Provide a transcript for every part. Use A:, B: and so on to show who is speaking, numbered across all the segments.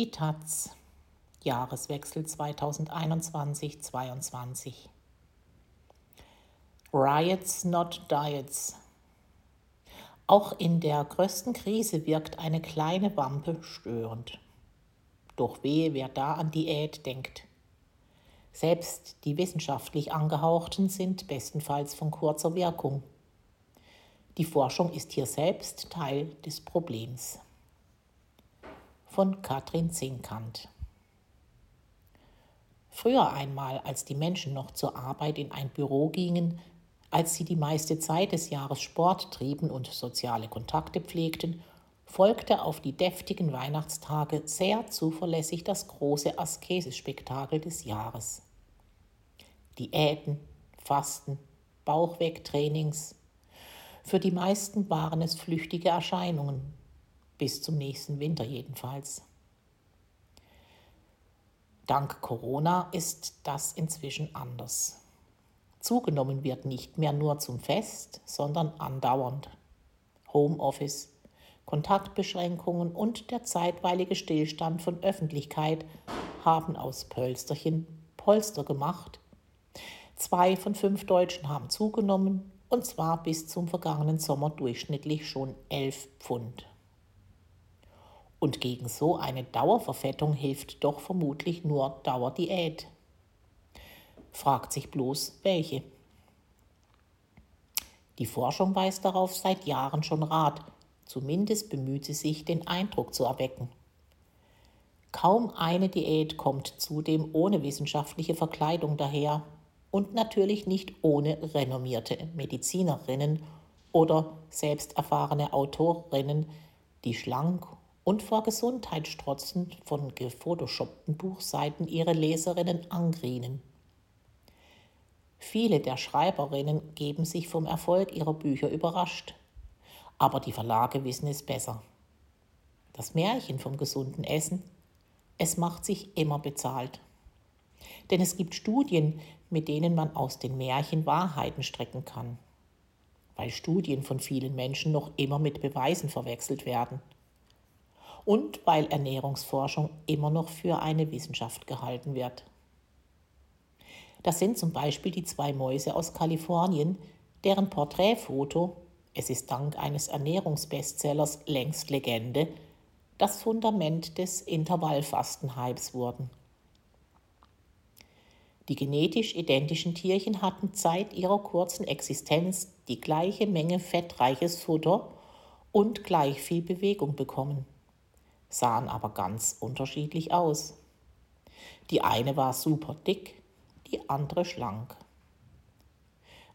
A: Die Taz, Jahreswechsel 2021-22. Riots, not Diets. Auch in der größten Krise wirkt eine kleine Wampe störend. Doch wehe, wer da an Diät denkt. Selbst die wissenschaftlich angehauchten sind bestenfalls von kurzer Wirkung. Die Forschung ist hier selbst Teil des Problems von Katrin Zinkant. Früher einmal, als die Menschen noch zur Arbeit in ein Büro gingen, als sie die meiste Zeit des Jahres Sport trieben und soziale Kontakte pflegten, folgte auf die deftigen Weihnachtstage sehr zuverlässig das große Askesispektakel des Jahres. Diäten, Fasten, Bauchwegtrainings. Für die meisten waren es flüchtige Erscheinungen, bis zum nächsten Winter jedenfalls. Dank Corona ist das inzwischen anders. Zugenommen wird nicht mehr nur zum Fest, sondern andauernd. Homeoffice, Kontaktbeschränkungen und der zeitweilige Stillstand von Öffentlichkeit haben aus Pölsterchen Polster gemacht. Zwei von fünf Deutschen haben zugenommen, und zwar bis zum vergangenen Sommer durchschnittlich schon elf Pfund. Und gegen so eine Dauerverfettung hilft doch vermutlich nur Dauerdiät. Fragt sich bloß, welche. Die Forschung weiß darauf seit Jahren schon Rat, zumindest bemüht sie sich, den Eindruck zu erwecken. Kaum eine Diät kommt zudem ohne wissenschaftliche Verkleidung daher und natürlich nicht ohne renommierte Medizinerinnen oder selbsterfahrene Autorinnen, die schlank und vor Gesundheit strotzend von gefotoshoppten Buchseiten ihre Leserinnen angrinen. Viele der Schreiberinnen geben sich vom Erfolg ihrer Bücher überrascht, aber die Verlage wissen es besser. Das Märchen vom gesunden Essen, es macht sich immer bezahlt. Denn es gibt Studien, mit denen man aus den Märchen Wahrheiten strecken kann, weil Studien von vielen Menschen noch immer mit Beweisen verwechselt werden und weil Ernährungsforschung immer noch für eine Wissenschaft gehalten wird. Das sind zum Beispiel die zwei Mäuse aus Kalifornien, deren Porträtfoto, es ist dank eines Ernährungsbestsellers längst Legende, das Fundament des Intervallfastenhypes wurden. Die genetisch identischen Tierchen hatten seit ihrer kurzen Existenz die gleiche Menge fettreiches Futter und gleich viel Bewegung bekommen sahen aber ganz unterschiedlich aus. Die eine war super dick, die andere schlank.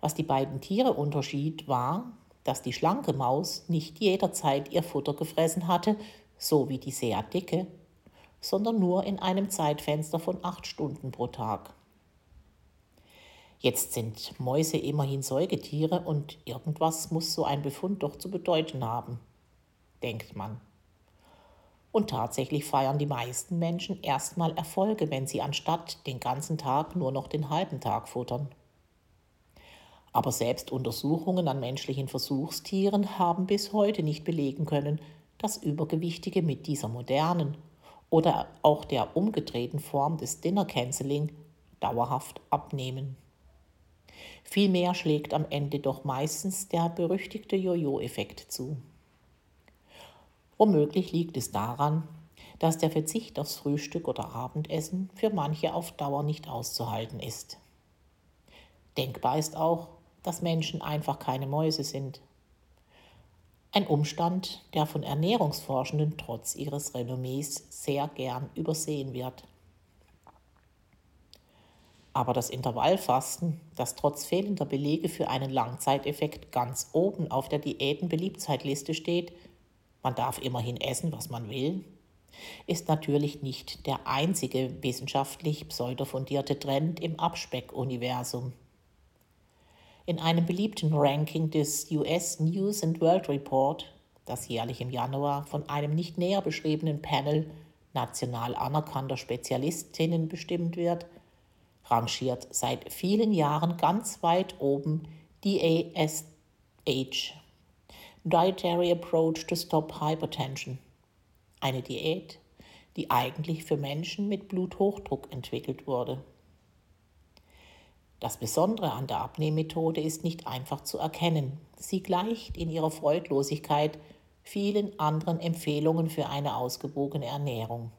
A: Was die beiden Tiere unterschied, war, dass die schlanke Maus nicht jederzeit ihr Futter gefressen hatte, so wie die sehr dicke, sondern nur in einem Zeitfenster von acht Stunden pro Tag. Jetzt sind Mäuse immerhin Säugetiere und irgendwas muss so ein Befund doch zu bedeuten haben, denkt man. Und tatsächlich feiern die meisten Menschen erstmal Erfolge, wenn sie anstatt den ganzen Tag nur noch den halben Tag futtern. Aber selbst Untersuchungen an menschlichen Versuchstieren haben bis heute nicht belegen können, dass Übergewichtige mit dieser modernen oder auch der umgedrehten Form des Dinner Canceling dauerhaft abnehmen. Vielmehr schlägt am Ende doch meistens der berüchtigte Jojo-Effekt zu. Womöglich liegt es daran, dass der Verzicht aufs Frühstück oder Abendessen für manche auf Dauer nicht auszuhalten ist. Denkbar ist auch, dass Menschen einfach keine Mäuse sind. Ein Umstand, der von Ernährungsforschenden trotz ihres Renommees sehr gern übersehen wird. Aber das Intervallfasten, das trotz fehlender Belege für einen Langzeiteffekt ganz oben auf der Diätenbeliebtheitsliste steht, man darf immerhin essen, was man will, ist natürlich nicht der einzige wissenschaftlich pseudofundierte Trend im Abspeck-Universum. In einem beliebten Ranking des US News and World Report, das jährlich im Januar von einem nicht näher beschriebenen Panel national anerkannter Spezialistinnen bestimmt wird, rangiert seit vielen Jahren ganz weit oben die ASH Dietary Approach to Stop Hypertension. Eine Diät, die eigentlich für Menschen mit Bluthochdruck entwickelt wurde. Das Besondere an der Abnehmmethode ist nicht einfach zu erkennen. Sie gleicht in ihrer Freudlosigkeit vielen anderen Empfehlungen für eine ausgewogene Ernährung.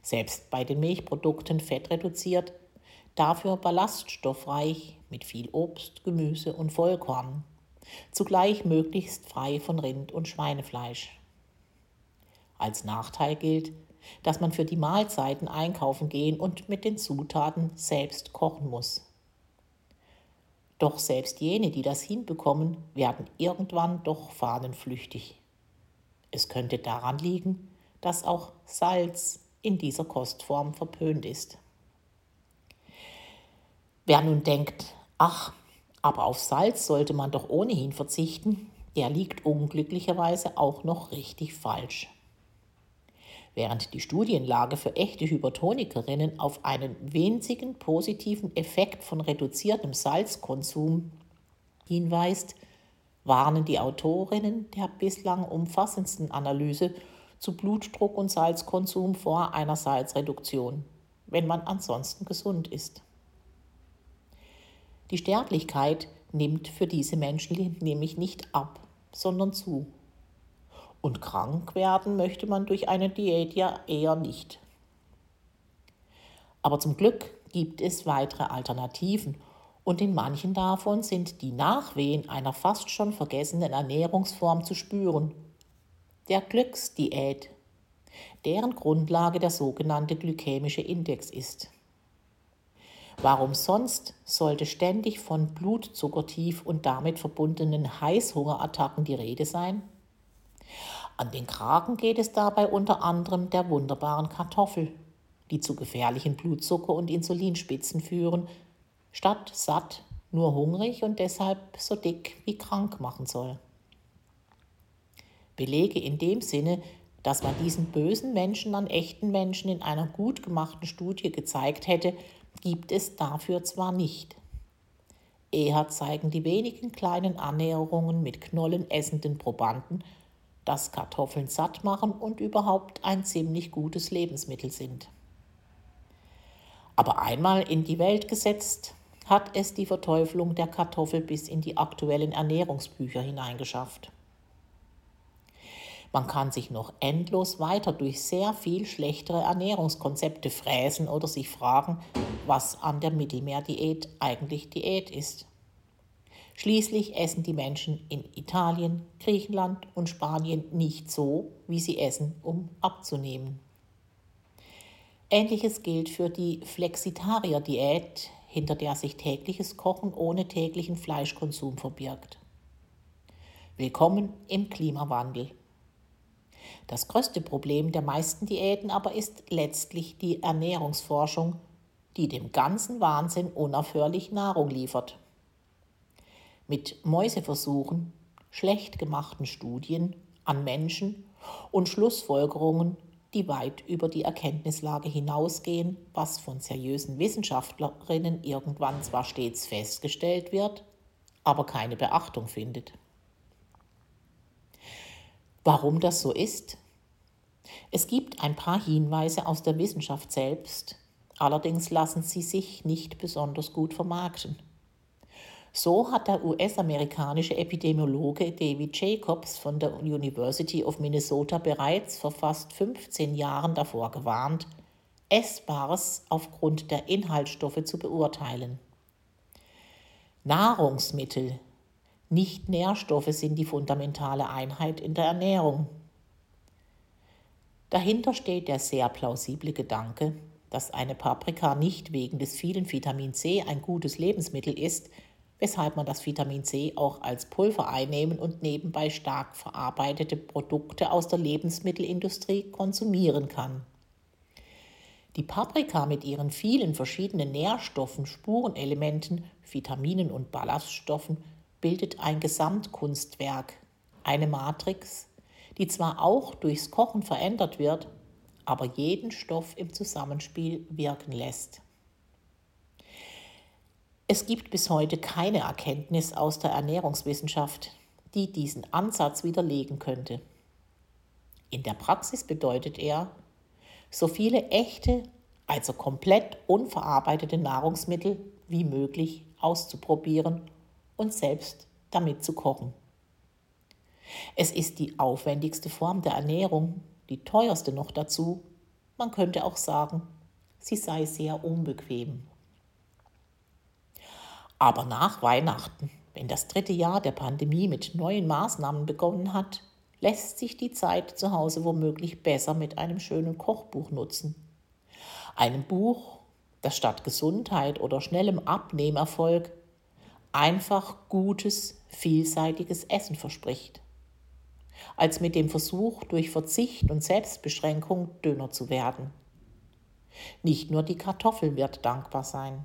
A: Selbst bei den Milchprodukten fettreduziert, dafür ballaststoffreich mit viel Obst, Gemüse und Vollkorn, zugleich möglichst frei von Rind- und Schweinefleisch. Als Nachteil gilt, dass man für die Mahlzeiten einkaufen gehen und mit den Zutaten selbst kochen muss. Doch selbst jene, die das hinbekommen, werden irgendwann doch fahnenflüchtig. Es könnte daran liegen, dass auch Salz in dieser Kostform verpönt ist. Wer nun denkt, ach, aber auf Salz sollte man doch ohnehin verzichten, der liegt unglücklicherweise auch noch richtig falsch. Während die Studienlage für echte Hypertonikerinnen auf einen winzigen positiven Effekt von reduziertem Salzkonsum hinweist, warnen die Autorinnen der bislang umfassendsten Analyse zu Blutdruck und Salzkonsum vor einer Salzreduktion, wenn man ansonsten gesund ist. Die Sterblichkeit nimmt für diese Menschen nämlich nicht ab, sondern zu. Und krank werden möchte man durch eine Diät ja eher nicht. Aber zum Glück gibt es weitere Alternativen und in manchen davon sind die Nachwehen einer fast schon vergessenen Ernährungsform zu spüren. Der Glücksdiät, deren Grundlage der sogenannte glykämische Index ist. Warum sonst sollte ständig von Blutzuckertief und damit verbundenen Heißhungerattacken die Rede sein? An den Kragen geht es dabei unter anderem der wunderbaren Kartoffel, die zu gefährlichen Blutzucker- und Insulinspitzen führen, statt satt nur hungrig und deshalb so dick wie krank machen soll. Belege in dem Sinne, dass man diesen bösen Menschen an echten Menschen in einer gut gemachten Studie gezeigt hätte, gibt es dafür zwar nicht. Eher zeigen die wenigen kleinen Annäherungen mit Knollen essenden Probanden, dass Kartoffeln satt machen und überhaupt ein ziemlich gutes Lebensmittel sind. Aber einmal in die Welt gesetzt, hat es die Verteufelung der Kartoffel bis in die aktuellen Ernährungsbücher hineingeschafft. Man kann sich noch endlos weiter durch sehr viel schlechtere Ernährungskonzepte fräsen oder sich fragen, was an der Mittelmeerdiät eigentlich Diät ist. Schließlich essen die Menschen in Italien, Griechenland und Spanien nicht so, wie sie essen, um abzunehmen. Ähnliches gilt für die Flexitarier-Diät, hinter der sich tägliches Kochen ohne täglichen Fleischkonsum verbirgt. Willkommen im Klimawandel. Das größte Problem der meisten Diäten aber ist letztlich die Ernährungsforschung, die dem ganzen Wahnsinn unaufhörlich Nahrung liefert. Mit Mäuseversuchen, schlecht gemachten Studien an Menschen und Schlussfolgerungen, die weit über die Erkenntnislage hinausgehen, was von seriösen Wissenschaftlerinnen irgendwann zwar stets festgestellt wird, aber keine Beachtung findet. Warum das so ist? Es gibt ein paar Hinweise aus der Wissenschaft selbst, allerdings lassen sie sich nicht besonders gut vermarkten. So hat der US-amerikanische Epidemiologe David Jacobs von der University of Minnesota bereits vor fast 15 Jahren davor gewarnt, Essbares aufgrund der Inhaltsstoffe zu beurteilen. Nahrungsmittel nicht Nährstoffe sind die fundamentale Einheit in der Ernährung. Dahinter steht der sehr plausible Gedanke, dass eine Paprika nicht wegen des vielen Vitamin C ein gutes Lebensmittel ist, weshalb man das Vitamin C auch als Pulver einnehmen und nebenbei stark verarbeitete Produkte aus der Lebensmittelindustrie konsumieren kann. Die Paprika mit ihren vielen verschiedenen Nährstoffen, Spurenelementen, Vitaminen und Ballaststoffen bildet ein Gesamtkunstwerk, eine Matrix, die zwar auch durchs Kochen verändert wird, aber jeden Stoff im Zusammenspiel wirken lässt. Es gibt bis heute keine Erkenntnis aus der Ernährungswissenschaft, die diesen Ansatz widerlegen könnte. In der Praxis bedeutet er, so viele echte, also komplett unverarbeitete Nahrungsmittel wie möglich auszuprobieren und selbst damit zu kochen. Es ist die aufwendigste Form der Ernährung, die teuerste noch dazu. Man könnte auch sagen, sie sei sehr unbequem. Aber nach Weihnachten, wenn das dritte Jahr der Pandemie mit neuen Maßnahmen begonnen hat, lässt sich die Zeit zu Hause womöglich besser mit einem schönen Kochbuch nutzen. Einem Buch, das statt Gesundheit oder schnellem Abnehmerfolg einfach gutes, vielseitiges Essen verspricht, als mit dem Versuch, durch Verzicht und Selbstbeschränkung dünner zu werden. Nicht nur die Kartoffel wird dankbar sein.